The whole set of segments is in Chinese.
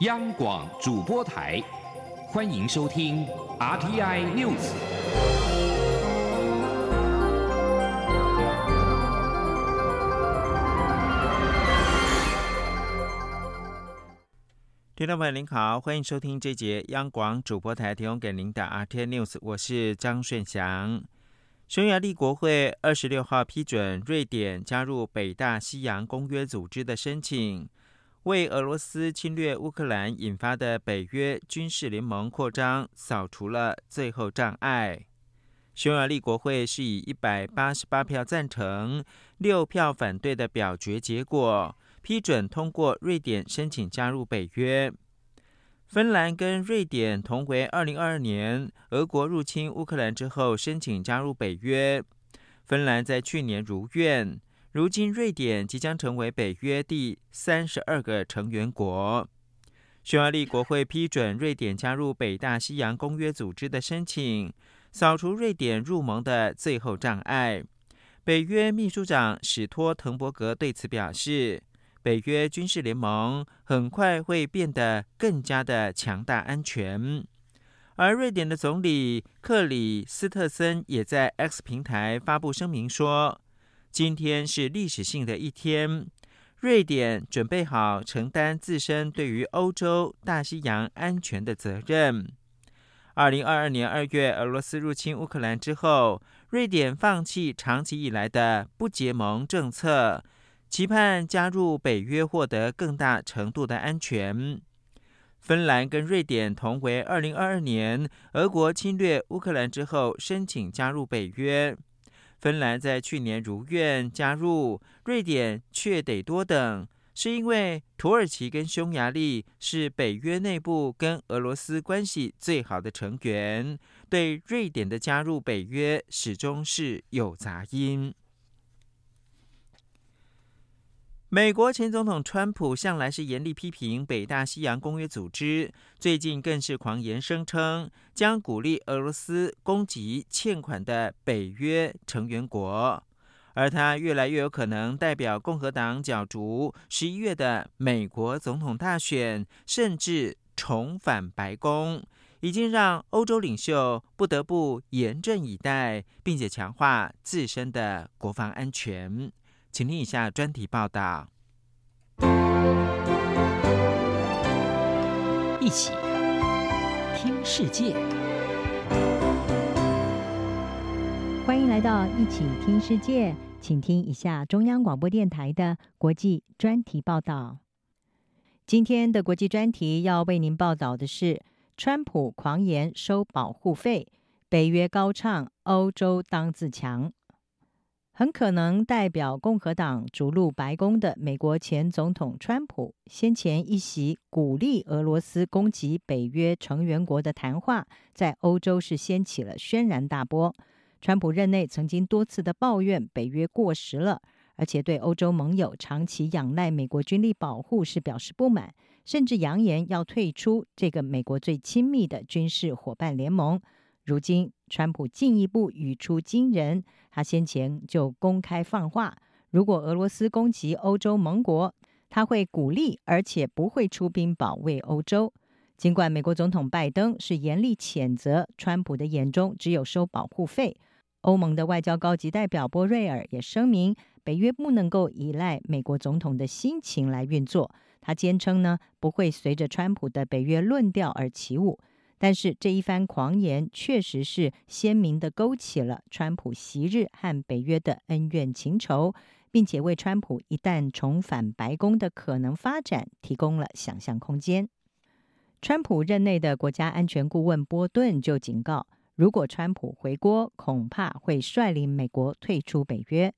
央广主播台，欢迎收听 RTI News。听众朋友您好，欢迎收听这节央广主播台提供给您的 RTI News，我是张顺祥。匈牙利国会二十六号批准瑞典加入北大西洋公约组织的申请，为俄罗斯侵略乌克兰引发的北约军事联盟扩张扫除了最后障碍。匈牙利国会是以一百八十八票赞成、六票反对的表决结果，批准通过瑞典申请加入北约。芬兰跟瑞典同为二零二二年俄国入侵乌克兰之后申请加入北约。芬兰在去年如愿，如今瑞典即将成为北约第三十二个成员国。匈牙利国会批准瑞典加入北大西洋公约组织的申请，扫除瑞典入盟的最后障碍。北约秘书长史托滕伯格对此表示。北约军事联盟很快会变得更加的强大、安全。而瑞典的总理克里斯特森也在 X 平台发布声明说：“今天是历史性的一天，瑞典准备好承担自身对于欧洲大西洋安全的责任。”二零二二年二月，俄罗斯入侵乌克兰之后，瑞典放弃长期以来的不结盟政策。期盼加入北约，获得更大程度的安全。芬兰跟瑞典同为二零二二年俄国侵略乌克兰之后申请加入北约。芬兰在去年如愿加入，瑞典却得多等，是因为土耳其跟匈牙利是北约内部跟俄罗斯关系最好的成员，对瑞典的加入北约始终是有杂音。美国前总统川普向来是严厉批评北大西洋公约组织，最近更是狂言声称将鼓励俄罗斯攻击欠款的北约成员国，而他越来越有可能代表共和党角逐十一月的美国总统大选，甚至重返白宫，已经让欧洲领袖不得不严阵以待，并且强化自身的国防安全。请听以下专题报道。一起听世界，欢迎来到一起听世界，请听一下中央广播电台的国际专题报道。今天的国际专题要为您报道的是：川普狂言收保护费，北约高唱欧洲当自强。很可能代表共和党逐鹿白宫的美国前总统川普，先前一席鼓励俄罗斯攻击北约成员国的谈话，在欧洲是掀起了轩然大波。川普任内曾经多次的抱怨北约过时了，而且对欧洲盟友长期仰赖美国军力保护是表示不满，甚至扬言要退出这个美国最亲密的军事伙伴联盟。如今，川普进一步语出惊人。他先前就公开放话，如果俄罗斯攻击欧洲盟国，他会鼓励而且不会出兵保卫欧洲。尽管美国总统拜登是严厉谴责川普的眼中只有收保护费，欧盟的外交高级代表波瑞尔也声明，北约不能够依赖美国总统的心情来运作。他坚称呢，不会随着川普的北约论调而起舞。但是这一番狂言确实是鲜明的勾起了川普昔日和北约的恩怨情仇，并且为川普一旦重返白宫的可能发展提供了想象空间。川普任内的国家安全顾问波顿就警告，如果川普回国，恐怕会率领美国退出北约。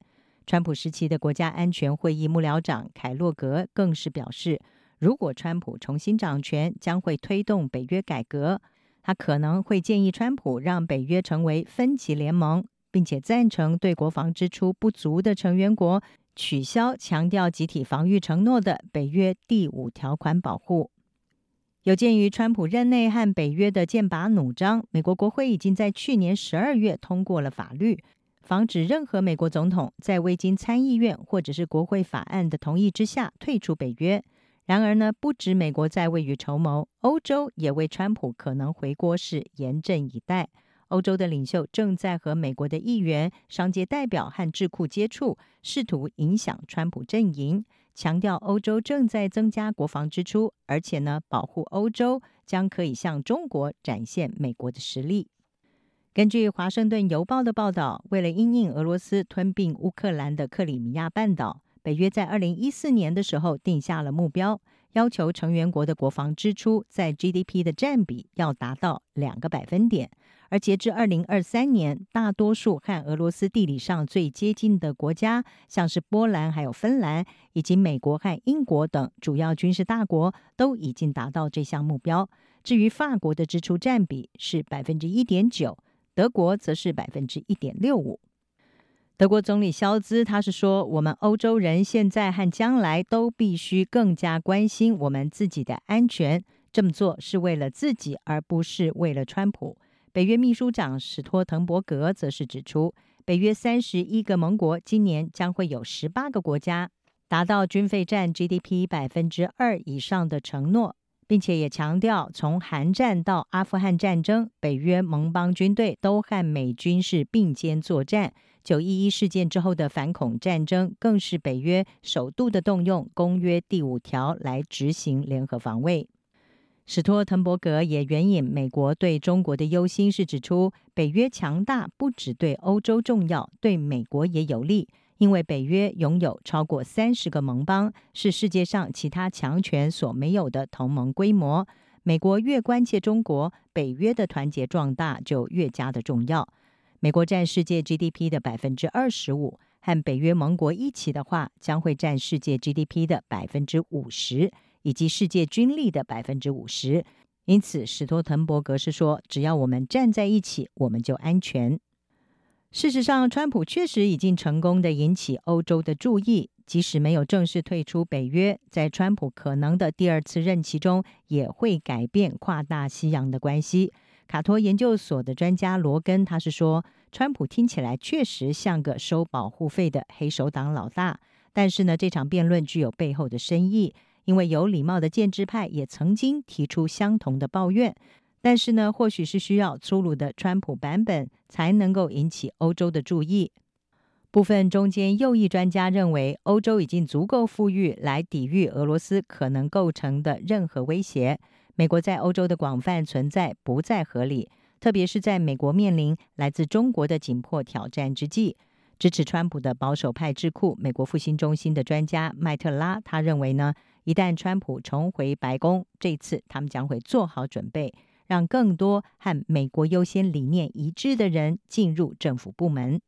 川普时期的国家安全会议幕僚长凯洛格更是表示，如果川普重新掌权，将会推动北约改革。他可能会建议川普让北约成为分级联盟，并且赞成对国防支出不足的成员国取消强调集体防御承诺的北约第五条款保护。有鉴于川普任内和北约的剑拔弩张，美国国会已经在去年十二月通过了法律，防止任何美国总统在未经参议院或者是国会法案的同意之下退出北约。然而呢，不止美国在未雨绸缪，欧洲也为川普可能回国是严阵以待。欧洲的领袖正在和美国的议员、商界代表和智库接触，试图影响川普阵营，强调欧洲正在增加国防支出，而且呢，保护欧洲将可以向中国展现美国的实力。根据《华盛顿邮报》的报道，为了因应俄罗斯吞并乌克兰的克里米亚半岛，北约在二零一四年的时候定下了目标，要求成员国的国防支出在 GDP 的占比要达到两个百分点。而截至二零二三年，大多数和俄罗斯地理上最接近的国家，像是波兰、还有芬兰，以及美国和英国等主要军事大国，都已经达到这项目标。至于法国的支出占比是百分之一点九，德国则是百分之一点六五。德国总理肖兹他是说：“我们欧洲人现在和将来都必须更加关心我们自己的安全，这么做是为了自己，而不是为了川普。”北约秘书长史托滕伯格则是指出，北约三十一个盟国今年将会有十八个国家达到军费占 GDP 百分之二以上的承诺，并且也强调，从韩战到阿富汗战争，北约盟邦军队都和美军是并肩作战。九一一事件之后的反恐战争，更是北约首度的动用公约第五条来执行联合防卫。史托滕伯格也援引美国对中国的忧心，是指出北约强大不只对欧洲重要，对美国也有利，因为北约拥有超过三十个盟邦，是世界上其他强权所没有的同盟规模。美国越关切中国，北约的团结壮大就越加的重要。美国占世界 GDP 的百分之二十五，和北约盟国一起的话，将会占世界 GDP 的百分之五十。以及世界军力的百分之五十，因此史托滕伯格是说，只要我们站在一起，我们就安全。事实上，川普确实已经成功的引起欧洲的注意，即使没有正式退出北约，在川普可能的第二次任期中，也会改变跨大西洋的关系。卡托研究所的专家罗根他是说，川普听起来确实像个收保护费的黑手党老大，但是呢，这场辩论具有背后的深意。因为有礼貌的建制派也曾经提出相同的抱怨，但是呢，或许是需要粗鲁的川普版本才能够引起欧洲的注意。部分中间右翼专家认为，欧洲已经足够富裕来抵御俄罗斯可能构成的任何威胁。美国在欧洲的广泛存在不再合理，特别是在美国面临来自中国的紧迫挑战之际。支持川普的保守派智库美国复兴中心的专家麦特拉他认为呢？一旦川普重回白宫，这次他们将会做好准备，让更多和美国优先理念一致的人进入政府部门。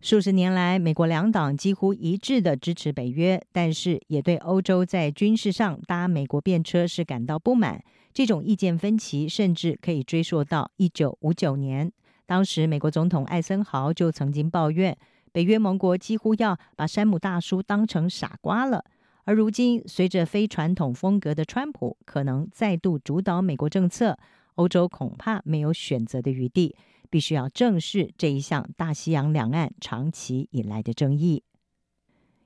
数十年来，美国两党几乎一致的支持北约，但是也对欧洲在军事上搭美国便车是感到不满。这种意见分歧甚至可以追溯到一九五九年，当时美国总统艾森豪就曾经抱怨，北约盟国几乎要把山姆大叔当成傻瓜了。而如今，随着非传统风格的川普可能再度主导美国政策，欧洲恐怕没有选择的余地，必须要正视这一项大西洋两岸长期以来的争议。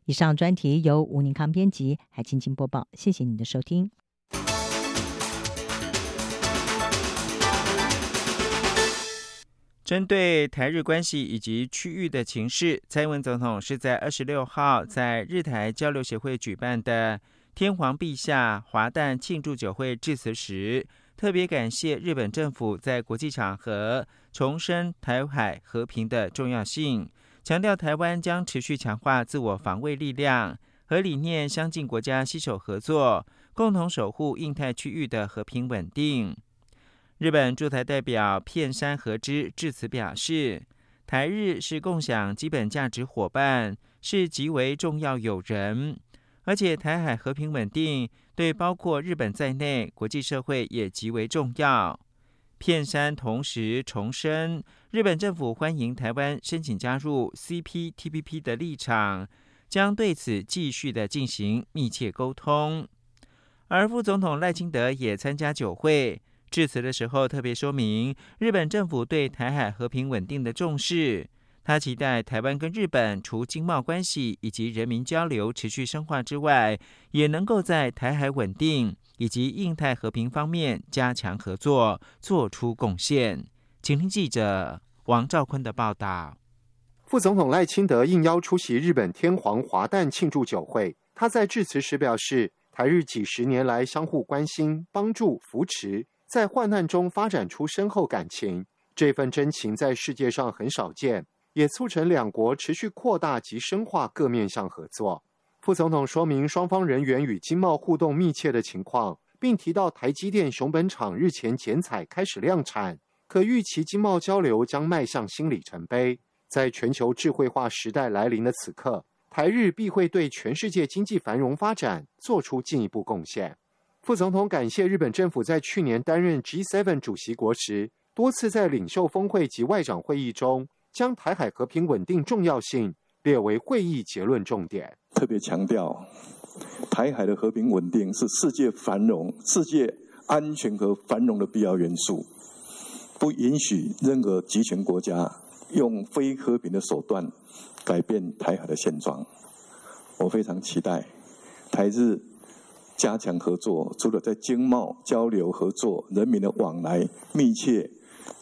以上专题由吴宁康编辑，还轻轻播报，谢谢您的收听。针对台日关系以及区域的情势，蔡英文总统是在二十六号在日台交流协会举办的天皇陛下华诞庆祝酒会致辞时，特别感谢日本政府在国际场合重申台海和平的重要性，强调台湾将持续强化自我防卫力量，和理念相近国家携手合作，共同守护印太区域的和平稳定。日本驻台代表片山和之致辞表示，台日是共享基本价值伙伴，是极为重要友人，而且台海和平稳定对包括日本在内国际社会也极为重要。片山同时重申，日本政府欢迎台湾申请加入 CPTPP 的立场，将对此继续的进行密切沟通。而副总统赖清德也参加酒会。致辞的时候特别说明，日本政府对台海和平稳定的重视，他期待台湾跟日本除经贸关系以及人民交流持续深化之外，也能够在台海稳定以及印太和平方面加强合作，做出贡献。请听记者王兆坤的报道。副总统赖清德应邀出席日本天皇华诞庆祝酒会。他在致辞时表示，台日几十年来相互关心、帮助、扶持，在患难中发展出深厚感情。这份真情在世界上很少见，也促成两国持续扩大及深化各面向合作。副总统说明双方人员与经贸互动密切的情况，并提到台积电熊本厂日前剪彩开始量产，可预期经贸交流将迈向新里程碑。在全球智慧化时代来临的此刻，台日必会对全世界经济繁荣发展做出进一步贡献。副总统感谢日本政府在去年担任 G7 主席国时，多次在领袖峰会及外长会议中，将台海和平稳定重要性列为会议结论重点。特别强调，台海的和平稳定是世界繁荣、世界安全和繁荣的必要元素，不允许任何集权国家。用非和平的手段改变台海的现状，我非常期待台日加强合作，除了在经贸交流合作、人民的往来密切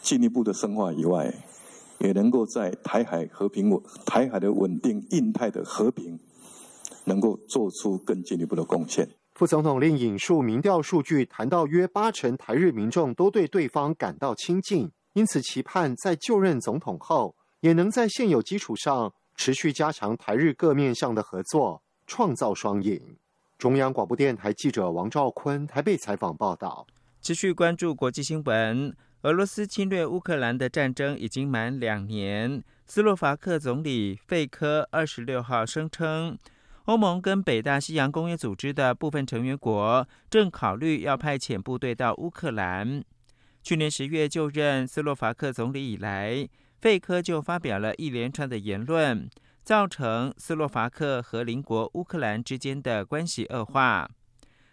进一步的深化以外，也能够在台海和平稳、台海的稳定、印太的和平，能够做出更进一步的贡献。副总统另引述民调数据，谈到约八成台日民众都对对方感到亲近。因此，期盼在就任总统后，也能在现有基础上持续加强台日各面向的合作，创造双赢。中央广播电台记者王兆坤台北采访报道。持续关注国际新闻：俄罗斯侵略乌克兰的战争已经满两年。斯洛伐克总理费科二十六号声称，欧盟跟北大西洋公约组织的部分成员国正考虑要派遣部队到乌克兰。去年十月就任斯洛伐克总理以来，费科就发表了一连串的言论，造成斯洛伐克和邻国乌克兰之间的关系恶化。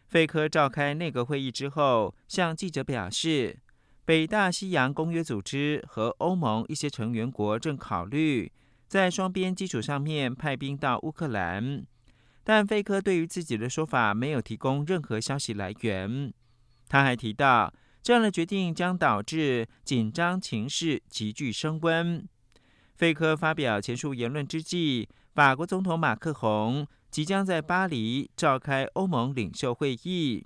费科召开内阁会议之后，向记者表示，北大西洋公约组织和欧盟一些成员国正考虑在双边基础上面派兵到乌克兰，但费科对于自己的说法没有提供任何消息来源。他还提到。这样的决定将导致紧张情势急剧升温。费科发表前述言论之际，法国总统马克宏即将在巴黎召开欧盟领袖会议。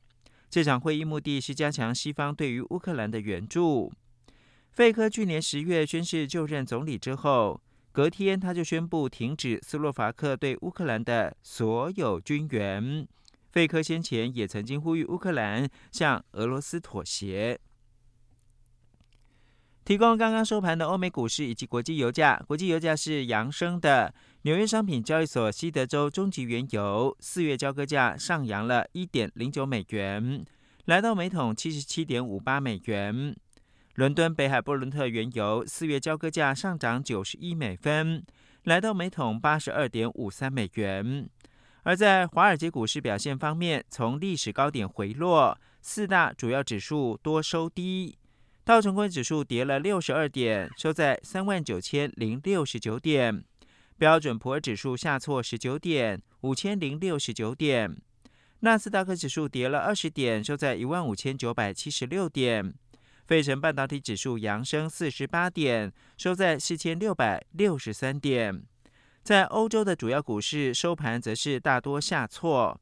这场会议目的是加强西方对于乌克兰的援助。费科去年十月宣誓就任总理之后，隔天他就宣布停止斯洛伐克对乌克兰的所有军援。费科先前也曾经呼吁乌克兰向俄罗斯妥协。提供刚刚收盘的欧美股市以及国际油价，国际油价是扬升的。纽约商品交易所西德州中级原油四月交割价上扬了一点零九美元，来到每桶七十七点五八美元。伦敦北海布伦特原油四月交割价上涨九十一美分，来到每桶八十二点五三美元。而在华尔街股市表现方面，从历史高点回落，四大主要指数多收低。道琼斯指数跌了六十二点，收在三万九千零六十九点；标准普尔指数下挫十九点，五千零六十九点；纳斯达克指数跌了二十点，收在一万五千九百七十六点；费城半导体指数扬升四十八点，收在四千六百六十三点。在欧洲的主要股市收盘则是大多下挫。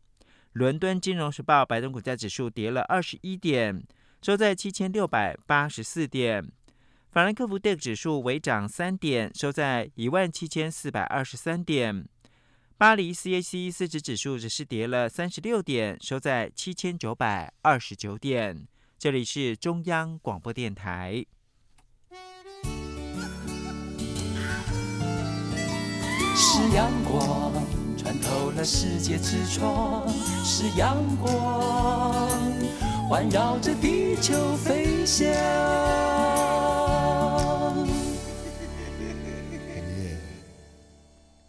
伦敦金融时报白铜股价指数跌了二十一点，收在七千六百八十四点。法兰克福 DAX 指数微涨三点，收在一万七千四百二十三点。巴黎 CAC 四指指数只是跌了三十六点，收在七千九百二十九点。这里是中央广播电台。是阳光穿透了世界之窗，是阳光环绕着地球飞翔。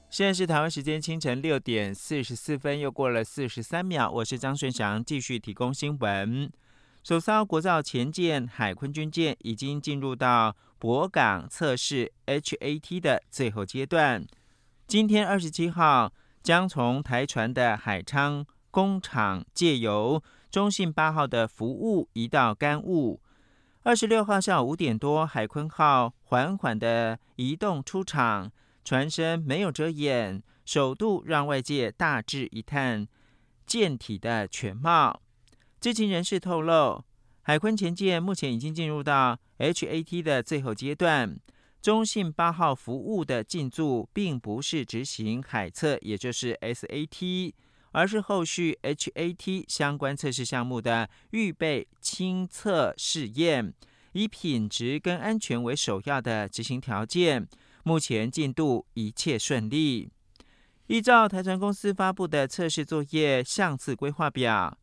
现在是台湾时间清晨六点四十四分，又过了四十三秒。我是张顺祥，继续提供新闻。首艘国造前舰海鲲军舰已经进入到博港测试 HAT 的最后阶段。今天二十七号将从台船的海昌工厂借由中信八号的服务移到干物。二十六号下午五点多，海鲲号缓缓的移动出场，船身没有遮掩，首度让外界大致一探舰体的全貌。知情人士透露，海鲲前舰目前已经进入到 HAT 的最后阶段。中信八号服务的进驻，并不是执行海测，也就是 SAT。而是后续 HAT 相关测试项目的预备清测试验，以品质跟安全为首要的执行条件。目前进度一切顺利。依照台船公司发布的测试作业相次规划表，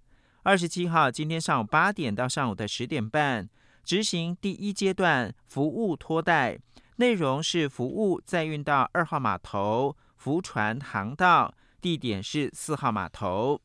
二十七号今天上午八点到上午的十点半，执行第一阶段服务拖带，内容是服务载运到二号码头浮船航道。地点是四号码头，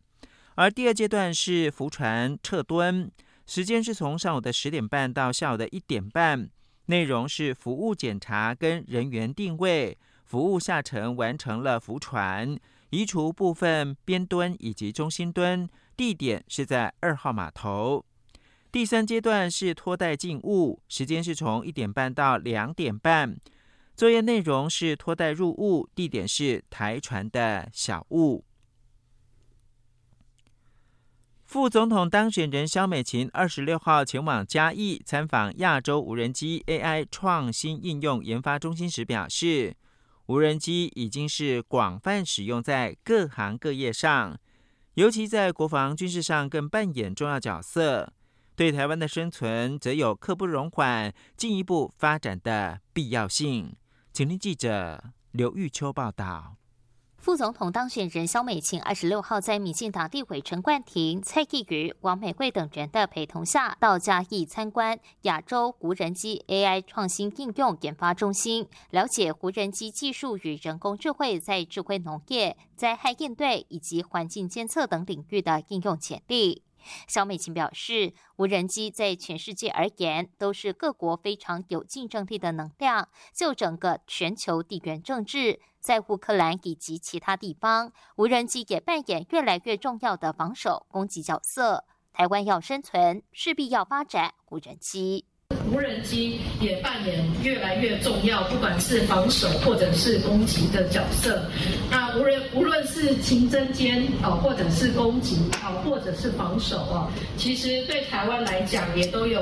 而第二阶段是浮船撤蹲，时间是从上午的十点半到下午的一点半，内容是服务检查跟人员定位，服务下沉完成了浮船，移除部分边墩以及中心墩，地点是在二号码头。第三阶段是拖带进物，时间是从一点半到两点半。作业内容是拖带入雾，地点是台船的小雾。副总统当选人肖美琴二十六号前往嘉义参访亚洲无人机 AI 创新应用研发中心时表示，无人机已经是广泛使用在各行各业上，尤其在国防军事上更扮演重要角色。对台湾的生存，则有刻不容缓、进一步发展的必要性。请听记者刘玉秋报道。副总统当选人萧美琴二十六号在民进党地委陈冠廷、蔡继瑜、王美惠等人的陪同下，到嘉义参观亚洲无人机 AI 创新应用研发中心，了解无人机技术与人工智慧在智慧农业、灾害应对以及环境监测等领域的应用潜力。小美琴表示，无人机在全世界而言都是各国非常有竞争力的能量。就整个全球地缘政治，在乌克兰以及其他地方，无人机也扮演越来越重要的防守攻击角色。台湾要生存，势必要发展无人机。无人机也扮演越来越重要，不管是防守或者是攻击的角色。那无人无论是勤侦监哦，或者是攻击啊，或者是防守哦，其实对台湾来讲也都有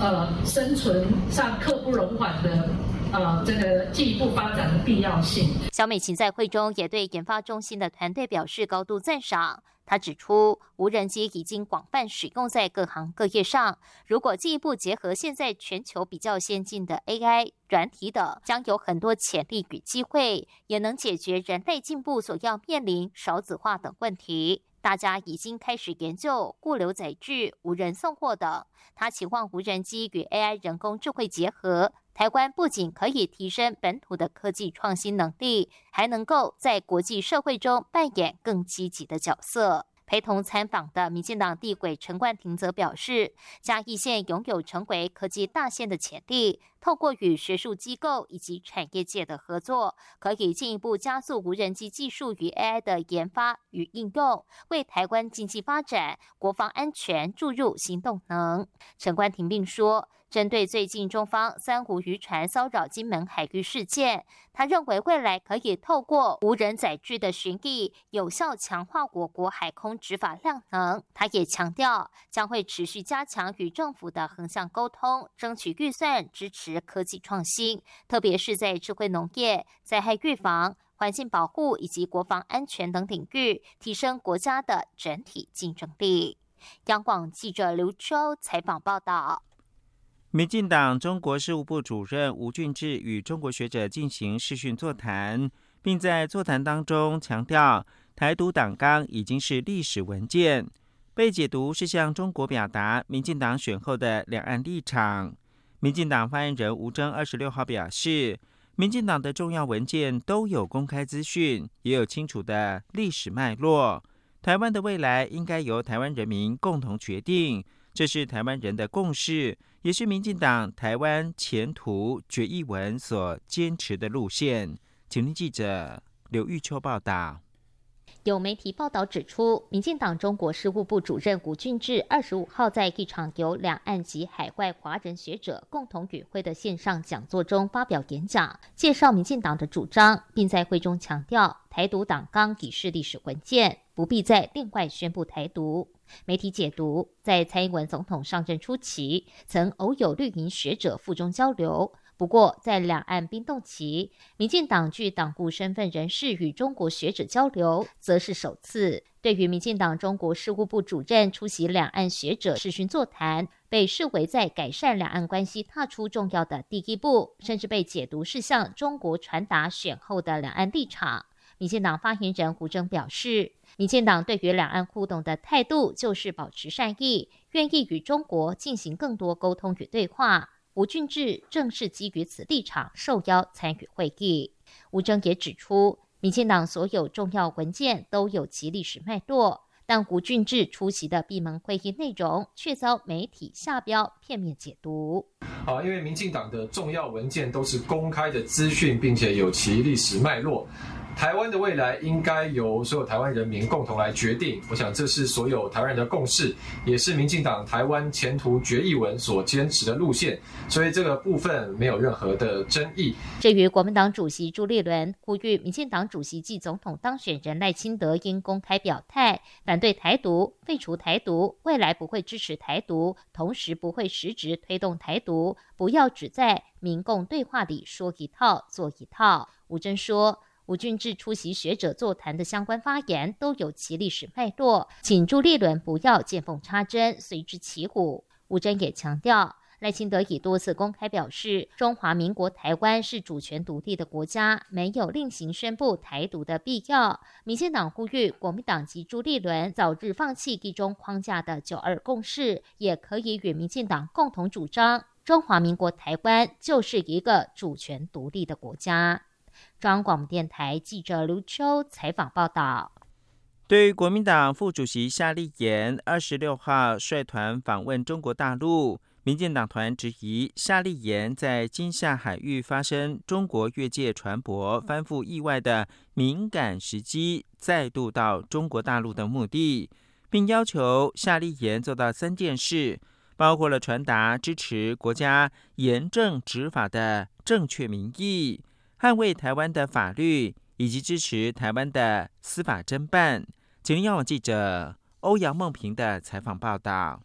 呃生存上刻不容缓的呃这个进一步发展的必要性。小美琴在会中也对研发中心的团队表示高度赞赏。他指出，无人机已经广泛使用在各行各业上。如果进一步结合现在全球比较先进的 AI、软体等，将有很多潜力与机会，也能解决人类进步所要面临少子化等问题。大家已经开始研究固流载具、无人送货等。他期望无人机与 AI 人工智慧结合。台湾不仅可以提升本土的科技创新能力，还能够在国际社会中扮演更积极的角色。陪同参访的民进党地委陈冠廷则表示，嘉义县拥有成为科技大县的潜力，透过与学术机构以及产业界的合作，可以进一步加速无人机技术与 AI 的研发与应用，为台湾经济发展、国防安全注入新动能。陈冠廷并说。针对最近中方三湖渔船骚扰金门海域事件，他认为未来可以透过无人载具的巡弋，有效强化我国海空执法量能。他也强调，将会持续加强与政府的横向沟通，争取预算支持科技创新，特别是在智慧农业、灾害预防、环境保护以及国防安全等领域，提升国家的整体竞争力。央广记者刘洲采访报道。民进党中国事务部主任吴俊志与中国学者进行视讯座谈，并在座谈当中强调，台独党纲已经是历史文件，被解读是向中国表达民进党选后的两岸立场。民进党发言人吴征二十六号表示，民进党的重要文件都有公开资讯，也有清楚的历史脉络。台湾的未来应该由台湾人民共同决定。这是台湾人的共识，也是民进党台湾前途决议文所坚持的路线。请听记者刘玉秋报道。有媒体报道指出，民进党中国事务部主任吴俊志二十五号在一场由两岸及海外华人学者共同与会的线上讲座中发表演讲，介绍民进党的主张，并在会中强调，台独党纲已是历史文件，不必再另外宣布台独。媒体解读，在蔡英文总统上任初期，曾偶有绿营学者附中交流。不过，在两岸冰冻期，民进党具党部身份人士与中国学者交流，则是首次。对于民进党中国事务部主任出席两岸学者视讯座谈，被视为在改善两岸关系踏出重要的第一步，甚至被解读是向中国传达选后的两岸立场。民进党发言人胡征表示，民进党对于两岸互动的态度就是保持善意，愿意与中国进行更多沟通与对话。吴俊志正是基于此立场受邀参与会议。吴征也指出，民进党所有重要文件都有其历史脉络，但吴俊志出席的闭门会议内容却遭媒体下标片面解读。啊，因为民进党的重要文件都是公开的资讯，并且有其历史脉络。台湾的未来应该由所有台湾人民共同来决定。我想这是所有台湾人的共识，也是民进党台湾前途决议文所坚持的路线。所以这个部分没有任何的争议。至于国民党主席朱立伦呼吁民进党主席暨总统当选人赖清德应公开表态，反对台独、废除台独，未来不会支持台独，同时不会实质推动台独，不要只在民共对话里说一套做一套。吴征说。吴俊志出席学者座谈的相关发言都有其历史脉络，请朱立伦不要见缝插针、随之起舞。吴征也强调，赖清德已多次公开表示，中华民国台湾是主权独立的国家，没有另行宣布台独的必要。民进党呼吁国民党及朱立伦早日放弃地中框架的九二共识，也可以与民进党共同主张，中华民国台湾就是一个主权独立的国家。中央广播电台记者刘秋采访报道：对于国民党副主席夏立言二十六号率团访问中国大陆，民进党团质疑夏立言在金厦海域发生中国越界船舶翻覆意外的敏感时机，再度到中国大陆的目的，并要求夏立言做到三件事，包括了传达支持国家严正执法的正确民意。捍卫台湾的法律，以及支持台湾的司法侦办。请央记者欧阳梦平的采访报道。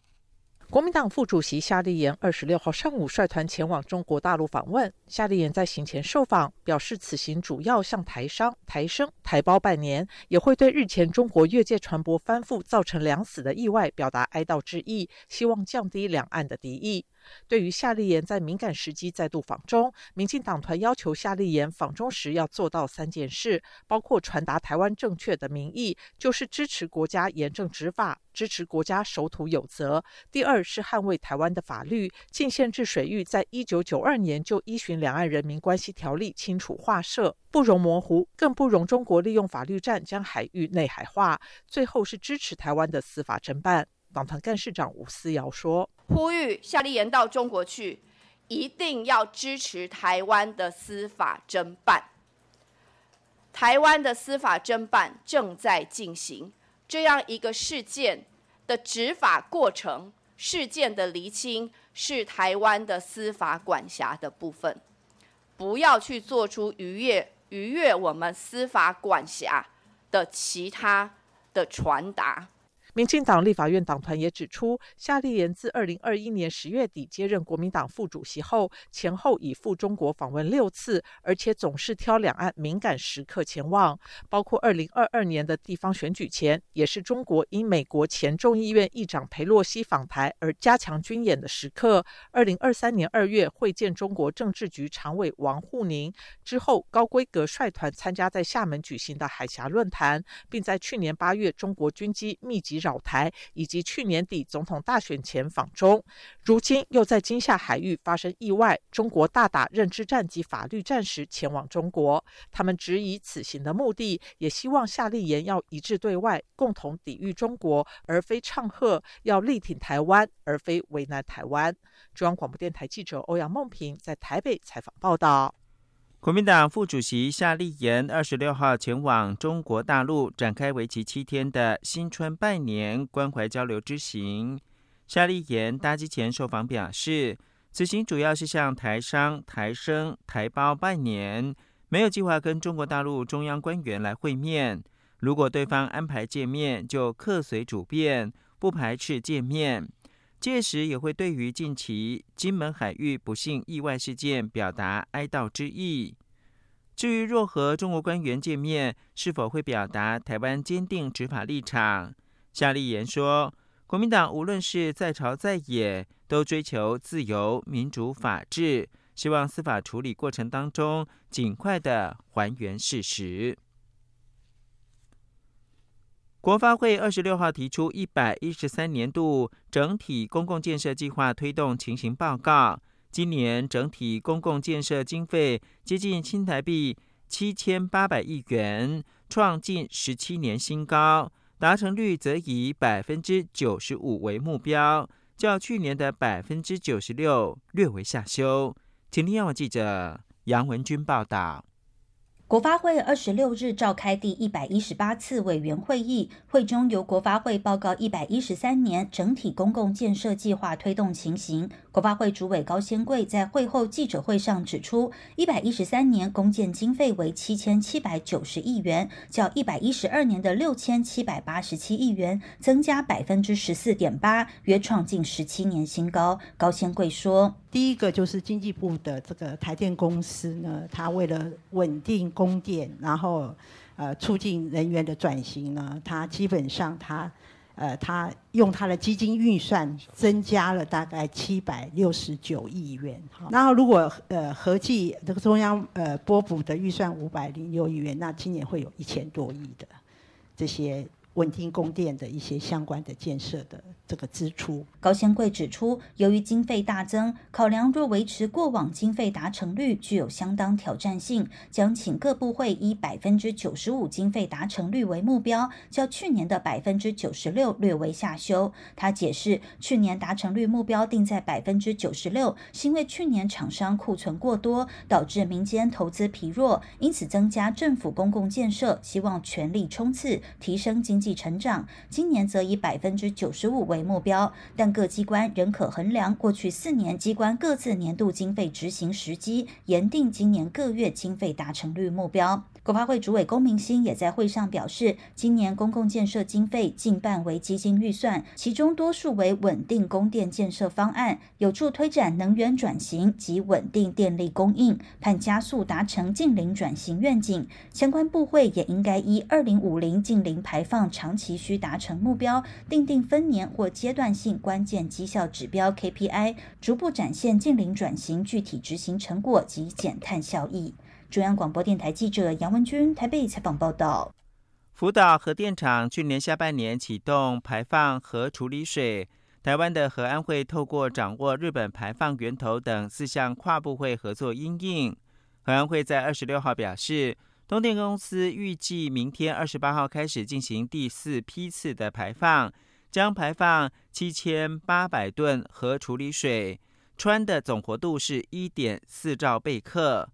国民党副主席夏立言二十六号上午率团前往中国大陆访问。夏立言在行前受访表示，此行主要向台商、台生、台胞拜年，也会对日前中国越界船舶翻覆造成两死的意外表达哀悼之意，希望降低两岸的敌意。对于夏立言在敏感时机再度访中，民进党团要求夏立言访中时要做到三件事，包括传达台湾正确的民意，就是支持国家严正执法，支持国家守土有责；第二是捍卫台湾的法律，禁限制水域在一九九二年就依循《两岸人民关系条例》清楚划设，不容模糊，更不容中国利用法律战将海域内海化；最后是支持台湾的司法侦办。党团干事长吴思瑶说：“呼吁夏立言到中国去，一定要支持台湾的司法侦办。台湾的司法侦办正在进行，这样一个事件的执法过程、事件的厘清，是台湾的司法管辖的部分。不要去做出逾越逾越我们司法管辖的其他的传达。”民进党立法院党团也指出，夏立言自二零二一年十月底接任国民党副主席后，前后已赴中国访问六次，而且总是挑两岸敏感时刻前往，包括二零二二年的地方选举前，也是中国因美国前众议院议长佩洛西访台而加强军演的时刻。二零二三年二月会见中国政治局常委王沪宁之后，高规格率团参加在厦门举行的海峡论坛，并在去年八月中国军机密集。扰台，以及去年底总统大选前访中，如今又在金夏海域发生意外，中国大打认知战及法律战时前往中国。他们质疑此行的目的，也希望夏立言要一致对外，共同抵御中国，而非唱和要力挺台湾，而非为难台湾。中央广播电台记者欧阳梦平在台北采访报道。国民党副主席夏立言二十六号前往中国大陆，展开为期七天的新春拜年关怀交流之行。夏立言搭机前受访表示，此行主要是向台商、台生、台胞拜年，没有计划跟中国大陆中央官员来会面。如果对方安排见面，就客随主便，不排斥见面。届时也会对于近期金门海域不幸意外事件表达哀悼之意。至于若和中国官员见面，是否会表达台湾坚定执法立场？夏立言说，国民党无论是在朝在野，都追求自由、民主、法治，希望司法处理过程当中尽快的还原事实。国发会二十六号提出一百一十三年度整体公共建设计划推动情形报告。今年整体公共建设经费接近新台币七千八百亿元，创近十七年新高，达成率则以百分之九十五为目标，较去年的百分之九十六略为下修。请听央记者杨文君报道。国发会二十六日召开第一百一十八次委员会议，会中由国发会报告一百一十三年整体公共建设计划推动情形。国发会主委高先贵在会后记者会上指出，一百一十三年公建经费为七千七百九十亿元，较一百一十二年的六千七百八十七亿元增加百分之十四点八，约创近十七年新高。高先贵说。第一个就是经济部的这个台电公司呢，它为了稳定供电，然后呃促进人员的转型呢，它基本上它呃它用它的基金预算增加了大概七百六十九亿元。然后如果呃合计这个中央呃拨补的预算五百零六亿元，那今年会有一千多亿的这些。稳定供电的一些相关的建设的这个支出。高先贵指出，由于经费大增，考量若维持过往经费达成率具有相当挑战性，将请各部会以百分之九十五经费达成率为目标，较去年的百分之九十六略为下修。他解释，去年达成率目标定在百分之九十六，是因为去年厂商库存过多，导致民间投资疲弱，因此增加政府公共建设，希望全力冲刺，提升经。济成长，今年则以百分之九十五为目标，但各机关仍可衡量过去四年机关各自年度经费执行时机，严定今年各月经费达成率目标。国发会主委龚明鑫也在会上表示，今年公共建设经费近半为基金预算，其中多数为稳定供电建设方案，有助推展能源转型及稳定电力供应，盼加速达成近零转型愿景。相关部会也应该依二零五零近零排放长期需达成目标，定定分年或阶段性关键绩效指标 KPI，逐步展现近零转型具体执行成果及减碳效益。中央广播电台记者杨文君台北采访报道：福岛核电厂去年下半年启动排放核处理水，台湾的核安会透过掌握日本排放源头等四项跨部会合作应应。核安会在二十六号表示，东电公司预计明天二十八号开始进行第四批次的排放，将排放七千八百吨核处理水，氚的总活度是一点四兆贝克。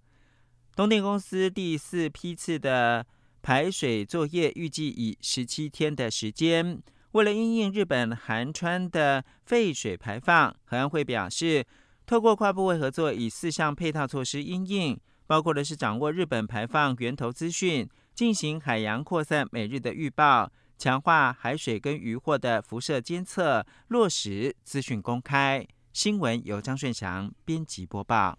东电公司第四批次的排水作业预计以十七天的时间。为了应应日本含川的废水排放，核安会表示，透过跨部位合作，以四项配套措施应应，包括的是掌握日本排放源头资讯，进行海洋扩散每日的预报，强化海水跟渔获的辐射监测，落实资讯公开。新闻由张顺祥编辑播报。